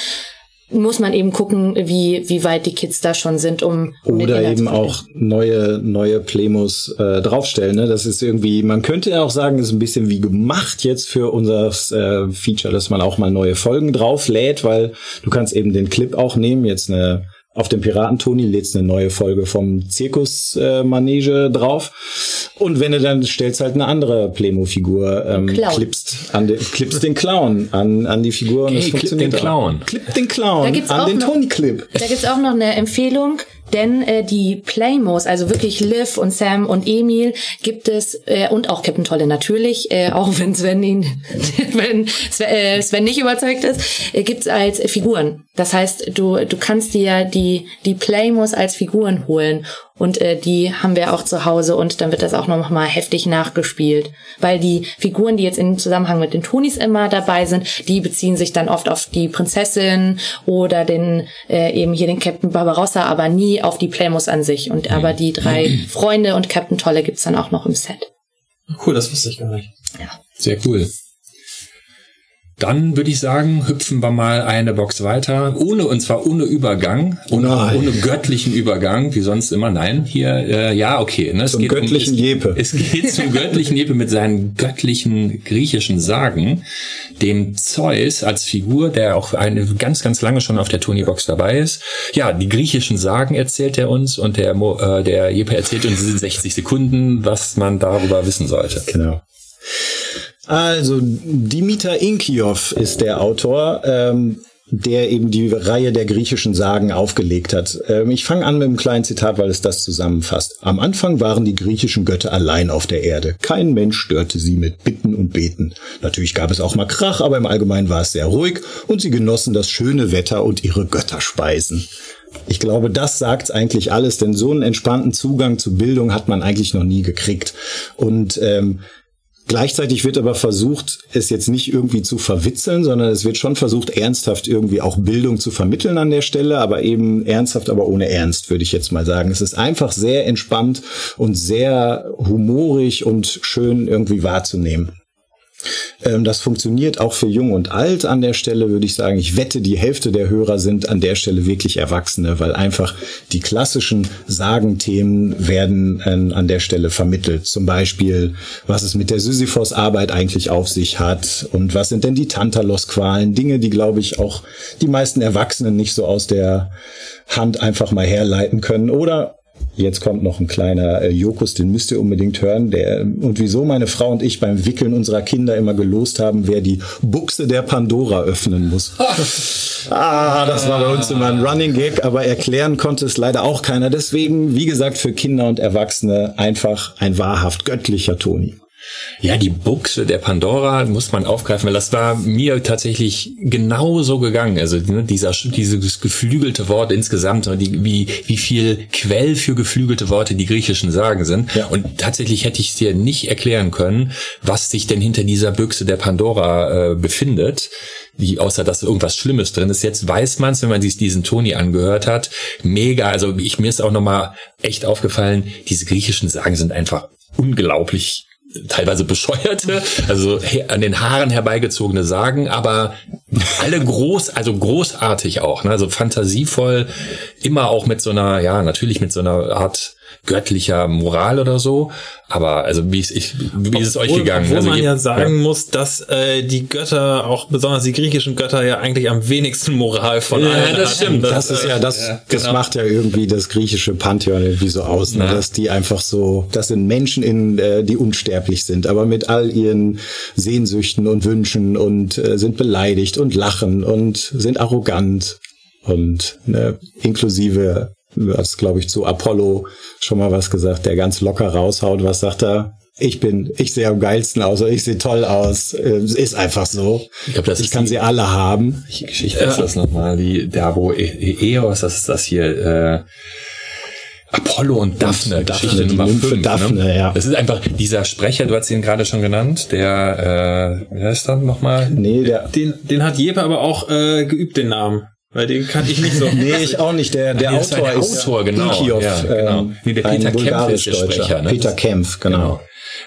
C: muss man eben gucken, wie, wie weit die Kids da schon sind, um.
D: um Oder eben auch neue, neue Plemos äh, draufstellen. Ne? Das ist irgendwie, man könnte auch sagen, ist ein bisschen wie gemacht jetzt für unser äh, Feature, dass man auch mal neue Folgen drauflädt, weil du kannst eben den Clip auch nehmen, jetzt eine auf dem Piratentoni lädst eine neue Folge vom Zirkusmanege äh, drauf. Und wenn du dann stellst halt eine andere Plemo-Figur, ähm, klippst, an den, klippst den Clown an, an die Figur
B: und hey,
D: das
B: Clip den Clown.
D: Clip den Clown an den Toni-Clip.
C: Da gibt's auch noch eine Empfehlung. Denn äh, die Playmos, also wirklich Liv und Sam und Emil, gibt es, äh, und auch Captain Tolle natürlich, äh, auch wenn Sven ihn, wenn Sven, äh, Sven nicht überzeugt ist, äh, gibt es als Figuren. Das heißt, du, du kannst dir die, die Playmos als Figuren holen. Und äh, die haben wir auch zu Hause und dann wird das auch noch mal heftig nachgespielt. Weil die Figuren, die jetzt im Zusammenhang mit den Tonis immer dabei sind, die beziehen sich dann oft auf die Prinzessin oder den äh, eben hier den Captain Barbarossa, aber nie auf die Playmos an sich. Und aber die drei Freunde und Captain Tolle gibt's dann auch noch im Set.
E: Cool, das wusste ich gar nicht.
B: Ja. Sehr cool. Dann würde ich sagen, hüpfen wir mal eine Box weiter, ohne und zwar ohne Übergang, ohne, ohne göttlichen Übergang, wie sonst immer. Nein, hier äh, ja okay.
D: Ne? Es zum geht göttlichen um, Jepe.
B: Es, es geht zum göttlichen Jepe mit seinen göttlichen griechischen Sagen, dem Zeus als Figur, der auch eine ganz ganz lange schon auf der Tony Box dabei ist. Ja, die griechischen Sagen erzählt er uns und der äh, der Jepe erzählt uns in 60 Sekunden, was man darüber wissen sollte.
D: Genau. Also, Dimitar Inkiov ist der Autor. Ähm, der eben die Reihe der griechischen Sagen aufgelegt hat. Ähm, ich fange an mit einem kleinen Zitat, weil es das zusammenfasst. Am Anfang waren die griechischen Götter allein auf der Erde. Kein Mensch störte sie mit Bitten und Beten. Natürlich gab es auch mal Krach, aber im Allgemeinen war es sehr ruhig und sie genossen das schöne Wetter und ihre Götterspeisen. Ich glaube, das sagt eigentlich alles, denn so einen entspannten Zugang zu Bildung hat man eigentlich noch nie gekriegt. Und ähm, Gleichzeitig wird aber versucht, es jetzt nicht irgendwie zu verwitzeln, sondern es wird schon versucht, ernsthaft irgendwie auch Bildung zu vermitteln an der Stelle, aber eben ernsthaft, aber ohne Ernst, würde ich jetzt mal sagen. Es ist einfach sehr entspannt und sehr humorig und schön irgendwie wahrzunehmen. Ähm, das funktioniert auch für Jung und Alt an der Stelle, würde ich sagen. Ich wette, die Hälfte der Hörer sind an der Stelle wirklich Erwachsene, weil einfach die klassischen Sagenthemen werden äh, an der Stelle vermittelt. Zum Beispiel, was es mit der Sisyphos-Arbeit eigentlich auf sich hat und was sind denn die Tantalos-Qualen? Dinge, die, glaube ich, auch die meisten Erwachsenen nicht so aus der Hand einfach mal herleiten können. Oder Jetzt kommt noch ein kleiner äh, Jokus, den müsst ihr unbedingt hören. Der, und wieso meine Frau und ich beim Wickeln unserer Kinder immer gelost haben, wer die Buchse der Pandora öffnen muss. ah, das war bei uns immer ein Running Gag, aber erklären konnte es leider auch keiner. Deswegen, wie gesagt, für Kinder und Erwachsene einfach ein wahrhaft göttlicher Toni.
B: Ja, die Buchse der Pandora muss man aufgreifen, weil das war mir tatsächlich genau so gegangen. Also ne, dieser, dieses geflügelte Wort insgesamt, die, wie, wie viel Quell für geflügelte Worte die griechischen Sagen sind. Ja. Und tatsächlich hätte ich es dir nicht erklären können, was sich denn hinter dieser Büchse der Pandora äh, befindet wie, außer dass irgendwas Schlimmes drin ist. Jetzt weiß man es, wenn man sich diesen Toni angehört hat. Mega. Also ich, mir ist auch nochmal echt aufgefallen, diese griechischen Sagen sind einfach unglaublich teilweise bescheuerte, also an den Haaren herbeigezogene Sagen, aber alle groß, also großartig auch, ne? also fantasievoll, immer auch mit so einer, ja, natürlich mit so einer Art göttlicher Moral oder so. Aber also wie ist, ich, wie ist es euch gegangen?
E: Wo
B: also,
E: man ja sagen ja. muss, dass äh, die Götter, auch besonders die griechischen Götter, ja eigentlich am wenigsten Moral von
D: ja, allen das stimmt. Das, das ist ja das, ja, das genau. macht ja irgendwie das griechische Pantheon irgendwie so aus, ne? dass die einfach so, das sind Menschen in, äh, die unsterblich sind, aber mit all ihren Sehnsüchten und Wünschen und äh, sind beleidigt und lachen und sind arrogant und ne, inklusive Du hast, glaube ich, zu Apollo schon mal was gesagt, der ganz locker raushaut. Was sagt er? ich bin, ich sehe am geilsten aus, ich sehe toll aus. Es ist einfach so.
B: Ich, glaub, das
D: ich
B: ist
D: kann
B: die-
D: sie alle haben.
B: Ich, ich, ich weiß das nochmal. Die Dabo E- Eos, das ist das hier, äh, Apollo und Daphne,
D: Daphne,
B: Geschichte Nummer
D: Nymphe
B: 5.
D: Daphne,
B: ne?
D: ja.
B: Das ist einfach dieser Sprecher, du hast ihn gerade schon genannt, der, äh, wie heißt er nochmal?
D: Nee, der,
E: Den, den hat Jeppe aber auch äh, geübt, den Namen. Weil den kann ich nicht so.
D: nee, ich auch nicht. Der, der
B: war
D: Autor
B: der
D: ist
B: Autor, genau.
D: Inkiow,
B: Ja, genau.
D: ähm,
B: Nee, der
D: ein
B: Peter Kempf ist der
D: bulgarisch-Deutscher.
B: Sprecher, ne?
D: Peter Kempf, genau.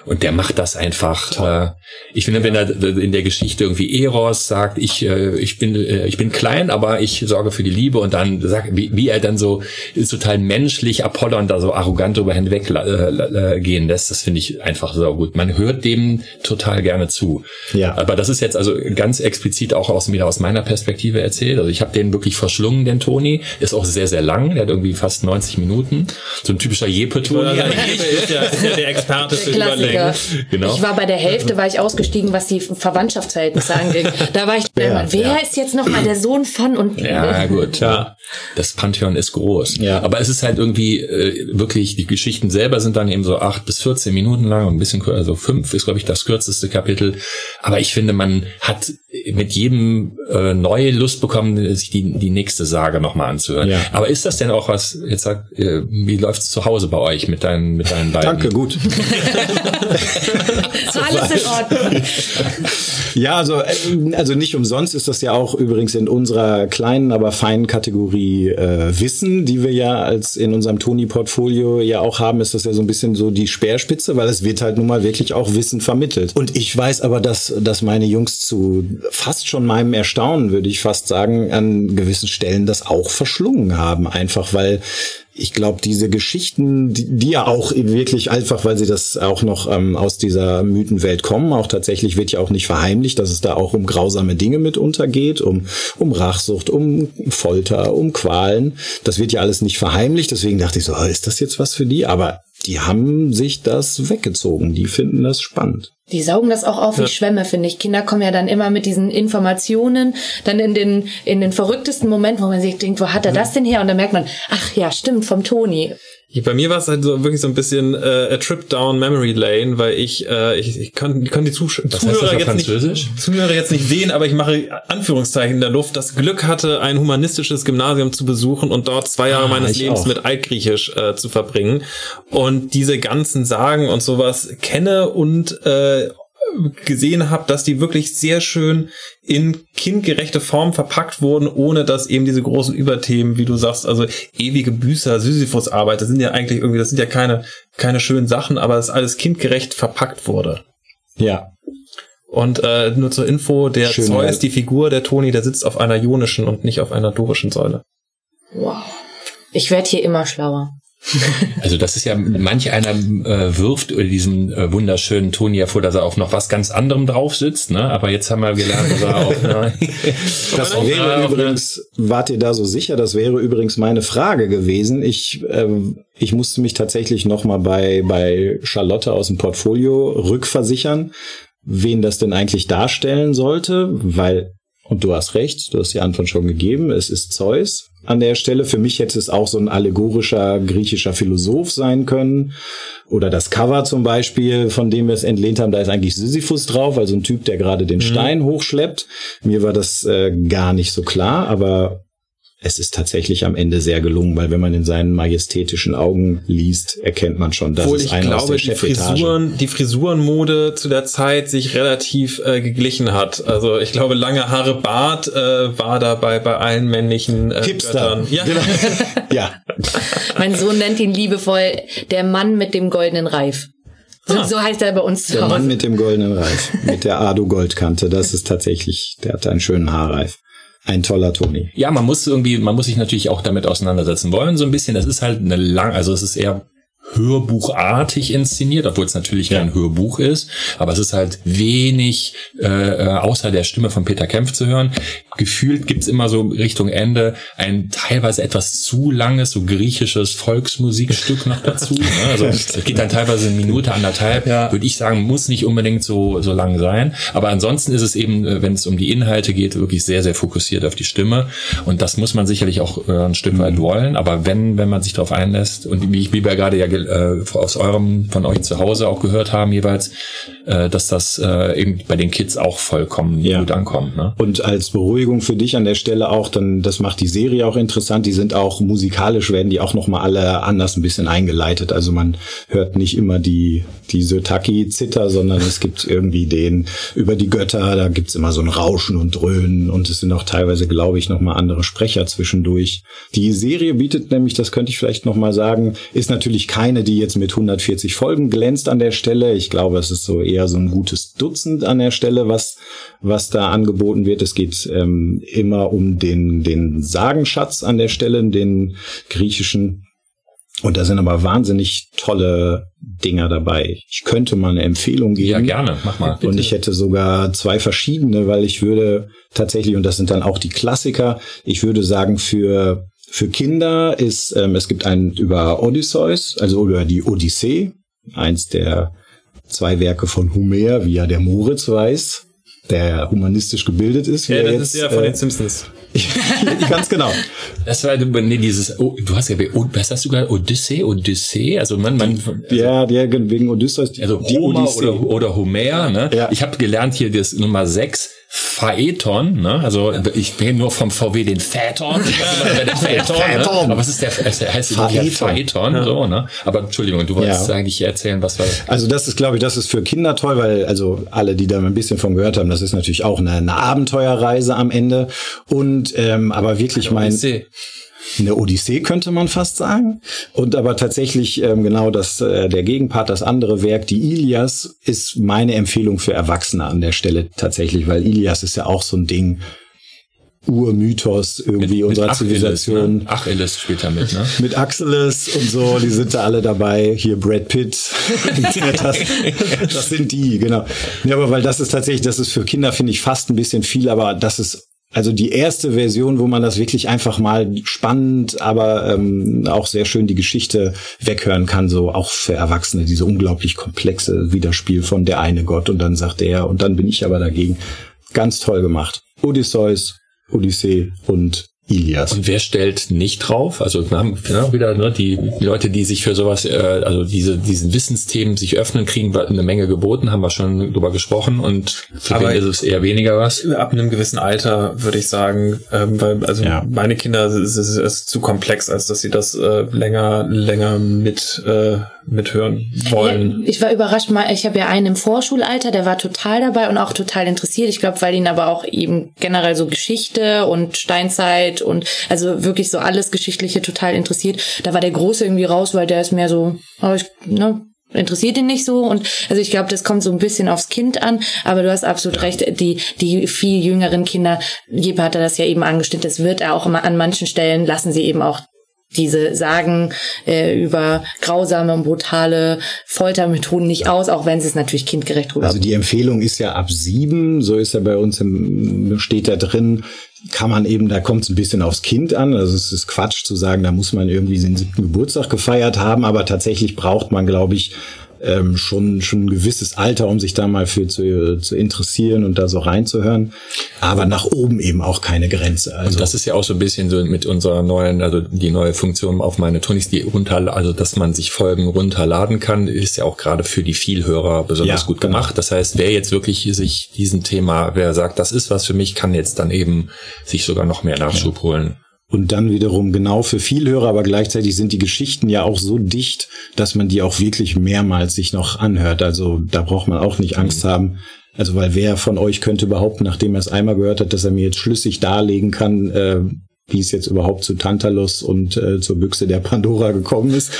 B: Und der macht das einfach. Äh, ich finde, wenn er in der Geschichte irgendwie Eros sagt, ich äh, ich bin äh, ich bin klein, aber ich sorge für die Liebe und dann sagt, wie, wie er dann so ist total menschlich Apollon da so arrogant drüber hinweg äh, äh, gehen lässt, das finde ich einfach so gut. Man hört dem total gerne zu.
D: Ja.
B: Aber das ist jetzt also ganz explizit auch aus wieder aus meiner Perspektive erzählt. Also ich habe den wirklich verschlungen, den Toni. Ist auch sehr sehr lang. Der hat irgendwie fast 90 Minuten. So ein typischer Jeppe-Toni.
E: Jeppe ist ja, ist ja der Experte für. Überlängen.
B: Genau.
C: Ich war bei der Hälfte, war ich ausgestiegen, was die Verwandtschaftsverhältnisse anging. Da war ich,
D: Ja,
C: wer
D: ja.
C: ist jetzt nochmal der Sohn von und
B: Ja, gut.
E: Ja.
B: Das Pantheon ist groß.
D: Ja.
B: Aber es ist halt irgendwie äh, wirklich, die Geschichten selber sind dann eben so acht bis 14 Minuten lang und ein bisschen kürzer, also fünf ist, glaube ich, das kürzeste Kapitel. Aber ich finde, man hat mit jedem äh, neue Lust bekommen, sich die, die nächste Sage nochmal anzuhören.
D: Ja.
B: Aber ist das denn auch was, jetzt sag, äh, wie läuft's zu Hause bei euch mit deinen, mit deinen beiden?
D: Danke, gut.
C: alles in Ordnung.
D: Ja, also, äh, also nicht umsonst ist das ja auch übrigens in unserer kleinen, aber feinen Kategorie äh, Wissen, die wir ja als in unserem Toni-Portfolio ja auch haben, ist das ja so ein bisschen so die Speerspitze, weil es wird halt nun mal wirklich auch Wissen vermittelt. Und ich weiß aber, dass, dass meine Jungs zu fast schon meinem Erstaunen, würde ich fast sagen, an gewissen Stellen das auch verschlungen haben. Einfach weil ich glaube, diese Geschichten, die, die ja auch wirklich einfach, weil sie das auch noch ähm, aus dieser Mythenwelt kommen, auch tatsächlich wird ja auch nicht verheimlicht, dass es da auch um grausame Dinge mitunter geht, um, um Rachsucht, um Folter, um Qualen. Das wird ja alles nicht verheimlicht. Deswegen dachte ich so, oh, ist das jetzt was für die? Aber die haben sich das weggezogen. Die finden das spannend.
C: Die saugen das auch auf wie Schwämme, finde ich. Kinder kommen ja dann immer mit diesen Informationen, dann in den, in den verrücktesten Momenten, wo man sich denkt, wo hat er das denn her? Und dann merkt man, ach ja, stimmt, vom Toni.
E: Bei mir war es halt so wirklich so ein bisschen äh, a trip down memory lane, weil ich äh, ich, ich kann, kann die Zusch
B: das
E: Zuhörer jetzt nicht Zuhörer jetzt nicht sehen, aber ich mache Anführungszeichen in der Luft. Das Glück hatte, ein humanistisches Gymnasium zu besuchen und dort zwei Jahre
D: Ah,
E: meines Lebens
D: auch.
E: mit Altgriechisch äh, zu verbringen und diese ganzen Sagen und sowas kenne und äh, gesehen habe, dass die wirklich sehr schön in kindgerechte Form verpackt wurden, ohne dass eben diese großen Überthemen, wie du sagst, also ewige Büßer, Sisyphus-Arbeit, das sind ja eigentlich irgendwie, das sind ja keine, keine schönen Sachen, aber das alles kindgerecht verpackt wurde.
D: Ja.
E: Und äh, nur zur Info, der
D: Schön,
E: Zeus,
D: ja.
E: die Figur, der Toni, der sitzt auf einer ionischen und nicht auf einer dorischen Säule.
C: Wow. Ich werde hier immer schlauer.
B: Also das ist ja, manch einer äh, wirft diesen äh, wunderschönen Toni hervor, dass er auf noch was ganz anderem drauf sitzt, ne? Aber jetzt haben wir gelernt, dass er auf einer,
D: Das
B: auf
D: wäre
B: einer-
D: übrigens, wart ihr da so sicher? Das wäre übrigens meine Frage gewesen. Ich, ähm, ich musste mich tatsächlich nochmal bei, bei Charlotte aus dem Portfolio rückversichern, wen das denn eigentlich darstellen sollte, weil, und du hast recht, du hast die Antwort schon gegeben, es ist Zeus an der Stelle. Für mich hätte es auch so ein allegorischer griechischer Philosoph sein können. Oder das Cover zum Beispiel, von dem wir es entlehnt haben, da ist eigentlich Sisyphus drauf, also ein Typ, der gerade den Stein hochschleppt. Mir war das äh, gar nicht so klar, aber es ist tatsächlich am Ende sehr gelungen, weil wenn man in seinen majestätischen Augen liest, erkennt man schon, dass
E: Obwohl
D: es
E: ich
D: einer aus
E: glaube,
D: der
E: die. Frisuren, die Frisurenmode zu der Zeit sich relativ äh, geglichen hat. Also ich glaube, lange Haare Bart äh, war da bei, allen männlichen äh,
D: Hipster.
E: Göttern. Ja,
D: Genau. ja,
C: Mein Sohn nennt ihn liebevoll der Mann mit dem goldenen Reif. So,
E: Ah.
C: so heißt er bei uns zu
D: der Mann
C: Hause.
D: mit dem goldenen Reif, mit der Ado-Goldkante, das ist tatsächlich, der hat einen schönen Haarreif. Ein toller Toni.
B: Ja, man muss irgendwie, man muss sich natürlich auch damit auseinandersetzen wollen, so ein bisschen. Das ist halt eine lang, also es ist eher hörbuchartig inszeniert, obwohl es natürlich kein Hörbuch ist, aber es ist halt wenig äh, äh, außer der Stimme von Peter Kempf zu hören. Gefühlt gibt's immer so Richtung Ende ein teilweise etwas zu langes, so griechisches Volksmusikstück noch dazu. ne? Also es geht dann teilweise eine Minute, anderthalb, würde ich sagen, muss nicht unbedingt so, so lang sein. Aber ansonsten ist es eben, äh, wenn es um die Inhalte geht, wirklich sehr, sehr fokussiert auf die Stimme. Und das muss man sicherlich auch äh, ein Stück weit wollen. Aber wenn, wenn man sich darauf einlässt, und wie ich wie wir gerade ja äh, aus eurem, von euch zu Hause auch gehört haben jeweils, äh, dass das äh, eben bei den Kids auch vollkommen ja. gut ankommt. Ne?
D: Und als Beruhigung für dich an der Stelle auch, dann das macht die Serie auch interessant. Die sind auch musikalisch werden die auch noch mal alle anders ein bisschen eingeleitet. Also man hört nicht immer die die Sötaki Zitter, sondern es gibt irgendwie den über die Götter. Da gibt's immer so ein Rauschen und Dröhnen und es sind auch teilweise, glaube ich, noch mal andere Sprecher zwischendurch. Die Serie bietet nämlich, das könnte ich vielleicht noch mal sagen, ist natürlich keine, die jetzt mit 140 Folgen glänzt an der Stelle. Ich glaube, es ist so eher so ein gutes Dutzend an der Stelle, was was da angeboten wird. Es geht ähm, immer um den, den Sagenschatz an der Stelle, den griechischen. Und da sind aber wahnsinnig tolle Dinger dabei. Ich könnte mal eine Empfehlung geben. Ja,
B: gerne, mach mal.
D: Bitte. Und ich hätte sogar zwei verschiedene, weil ich würde tatsächlich, und das sind dann auch die Klassiker, ich würde sagen, für, für Kinder ist, ähm, es gibt einen über Odysseus, also über die Odyssee, eins der zwei Werke von Homer, wie ja der Moritz weiß der humanistisch gebildet ist.
E: Ja, das jetzt, ist ja von äh, den Simpsons.
D: ganz genau.
B: Das war nee, dieses, oh, du hast ja, was hast du gerade, Odyssee, Odyssee, also man, man. Also,
D: ja, der wegen Odysseus.
B: Also die Homer Odyssee. oder, oder Homer, ne? Ja. Ich habe gelernt hier das Nummer 6, Phaeton, ne? Also ich bin nur vom VW den Phaeton. Phaeton, ne? Aber was ist der, der heißt Phaeton, Phaeton ja. so, ne? Aber Entschuldigung, du wolltest ja. eigentlich erzählen, was war
D: Also das ist, glaube ich, das ist für Kinder toll, weil also alle, die da ein bisschen von gehört haben, das ist natürlich auch eine, eine Abenteuerreise am Ende. Und ähm, aber wirklich mein. Eine Odyssee könnte man fast sagen. Und aber tatsächlich ähm, genau das, äh, der Gegenpart, das andere Werk, die Ilias, ist meine Empfehlung für Erwachsene an der Stelle tatsächlich, weil Ilias ist ja auch so ein Ding, Urmythos irgendwie mit, unserer mit Zivilisation.
B: Ne? Achilles spielt da mit, ne?
D: Mit Achilles und so, die sind da alle dabei. Hier Brad Pitt. das, das sind die, genau. Ja, aber weil das ist tatsächlich, das ist für Kinder, finde ich, fast ein bisschen viel, aber das ist also die erste Version, wo man das wirklich einfach mal spannend, aber ähm, auch sehr schön die Geschichte weghören kann, so auch für Erwachsene, diese unglaublich komplexe Widerspiel von der eine Gott und dann sagt er und dann bin ich aber dagegen. Ganz toll gemacht. Odysseus, Odyssee und Ilias.
B: Und wer stellt nicht drauf? Also wir haben genau wieder ne, die, die Leute, die sich für sowas, äh, also diese diesen Wissensthemen sich öffnen, kriegen eine Menge geboten, haben wir schon drüber gesprochen. Und für Aber wen ist es eher weniger was?
E: Ab einem gewissen Alter würde ich sagen, ähm, weil also ja. meine Kinder es ist, ist zu komplex, als dass sie das äh, länger länger mit äh, mithören wollen.
C: Ja, ich war überrascht mal, ich habe ja einen im Vorschulalter, der war total dabei und auch total interessiert. Ich glaube, weil ihn aber auch eben generell so Geschichte und Steinzeit und also wirklich so alles Geschichtliche total interessiert. Da war der Große irgendwie raus, weil der ist mehr so, oh, ich, ne, interessiert ihn nicht so und also ich glaube, das kommt so ein bisschen aufs Kind an, aber du hast absolut recht, die die viel jüngeren Kinder, Jeppe hatte das ja eben angestimmt, das wird auch immer an manchen Stellen lassen sie eben auch diese Sagen äh, über grausame und brutale Foltermethoden nicht aus, auch wenn sie es natürlich kindgerecht rüber.
D: Also die Empfehlung ist ja ab sieben, so ist ja bei uns im, steht da drin, kann man eben, da kommt es ein bisschen aufs Kind an. Also es ist Quatsch zu sagen, da muss man irgendwie den siebten Geburtstag gefeiert haben, aber tatsächlich braucht man, glaube ich, ähm, schon, schon ein gewisses Alter, um sich da mal für zu, zu interessieren und da so reinzuhören. Aber nach oben eben auch keine Grenze.
B: Also und das ist ja auch so ein bisschen so mit unserer neuen, also die neue Funktion auf meine Tonis, die runter, also dass man sich Folgen runterladen kann, ist ja auch gerade für die Vielhörer besonders ja, gut genau. gemacht. Genau. Das heißt, wer jetzt wirklich sich diesem Thema, wer sagt, das ist was für mich, kann jetzt dann eben sich sogar noch mehr Nachschub ja. holen.
D: Und dann wiederum genau für viel Hörer, aber gleichzeitig sind die Geschichten ja auch so dicht, dass man die auch wirklich mehrmals sich noch anhört. Also da braucht man auch nicht Angst mhm. haben. Also weil wer von euch könnte behaupten, nachdem er es einmal gehört hat, dass er mir jetzt schlüssig darlegen kann, äh, wie es jetzt überhaupt zu Tantalus und äh, zur Büchse der Pandora gekommen ist.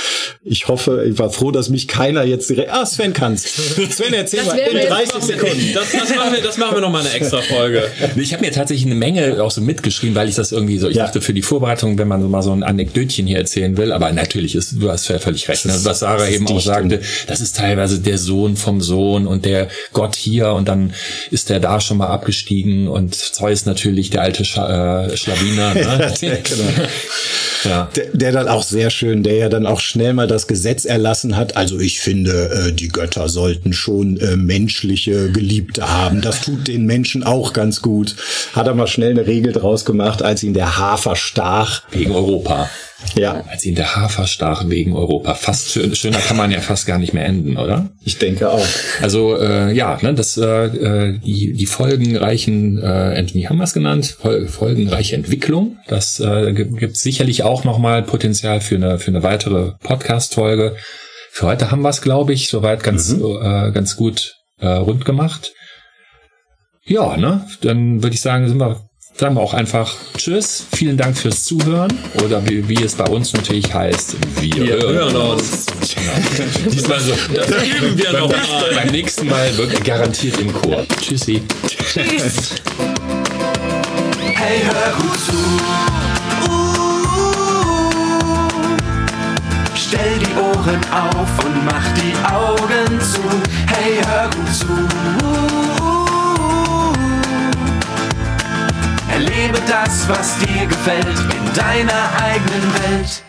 D: Ich hoffe, ich war froh, dass mich keiner jetzt direkt. Ah, Sven kann's. Sven, erzähl das mal in 30 Sekunden.
E: Das, das, machen wir, das machen wir noch mal eine extra Folge.
B: Ich habe mir tatsächlich eine Menge auch so mitgeschrieben, weil ich das irgendwie so, ich ja. dachte für die Vorbereitung, wenn man mal so ein Anekdötchen hier erzählen will, aber natürlich ist, du hast völlig recht. Ne? Was Sarah eben auch sagte, das ist teilweise der Sohn vom Sohn und der Gott hier und dann ist der da schon mal abgestiegen und Zeus natürlich der alte Scha äh, Schlawiner. Ne? genau.
D: ja. der, der, dann auch sehr schön, der ja dann auch schnell mal das Gesetz erlassen hat. Also ich finde, äh, die Götter sollten schon äh, menschliche Geliebte haben. Das tut den Menschen auch ganz gut. Hat er mal schnell eine Regel draus gemacht, als ihn der Hafer stach.
B: Wegen Europa.
D: Ja.
B: Als ihn der Hafer stach wegen Europa. Fast schön, schöner kann man ja fast gar nicht mehr enden, oder?
D: Ich denke auch.
B: Also äh, ja, ne, das äh, äh die die folgenreichen, äh, wie haben wir es genannt? Fol folgenreiche Entwicklung. Das äh, gibt sicherlich auch nochmal Potenzial für eine für eine weitere Podcast-Folge. Für heute haben wir es, glaube ich, soweit ganz mhm. äh, ganz gut äh, rund gemacht. Ja, ne? Dann würde ich sagen, sind wir sagen wir auch einfach Tschüss, vielen Dank fürs Zuhören oder wie, wie es bei uns natürlich heißt, wir, wir hören, uns. Genau. Diesmal so, das üben wir noch mal. Beim nächsten Mal wird garantiert im Chor. Tschüssi. Tschüss. Hey, hör gut zu. Stell die Ohren auf und mach die Augen zu. Hey, hör gut zu. Erlebe das, was dir gefällt, in deiner eigenen Welt.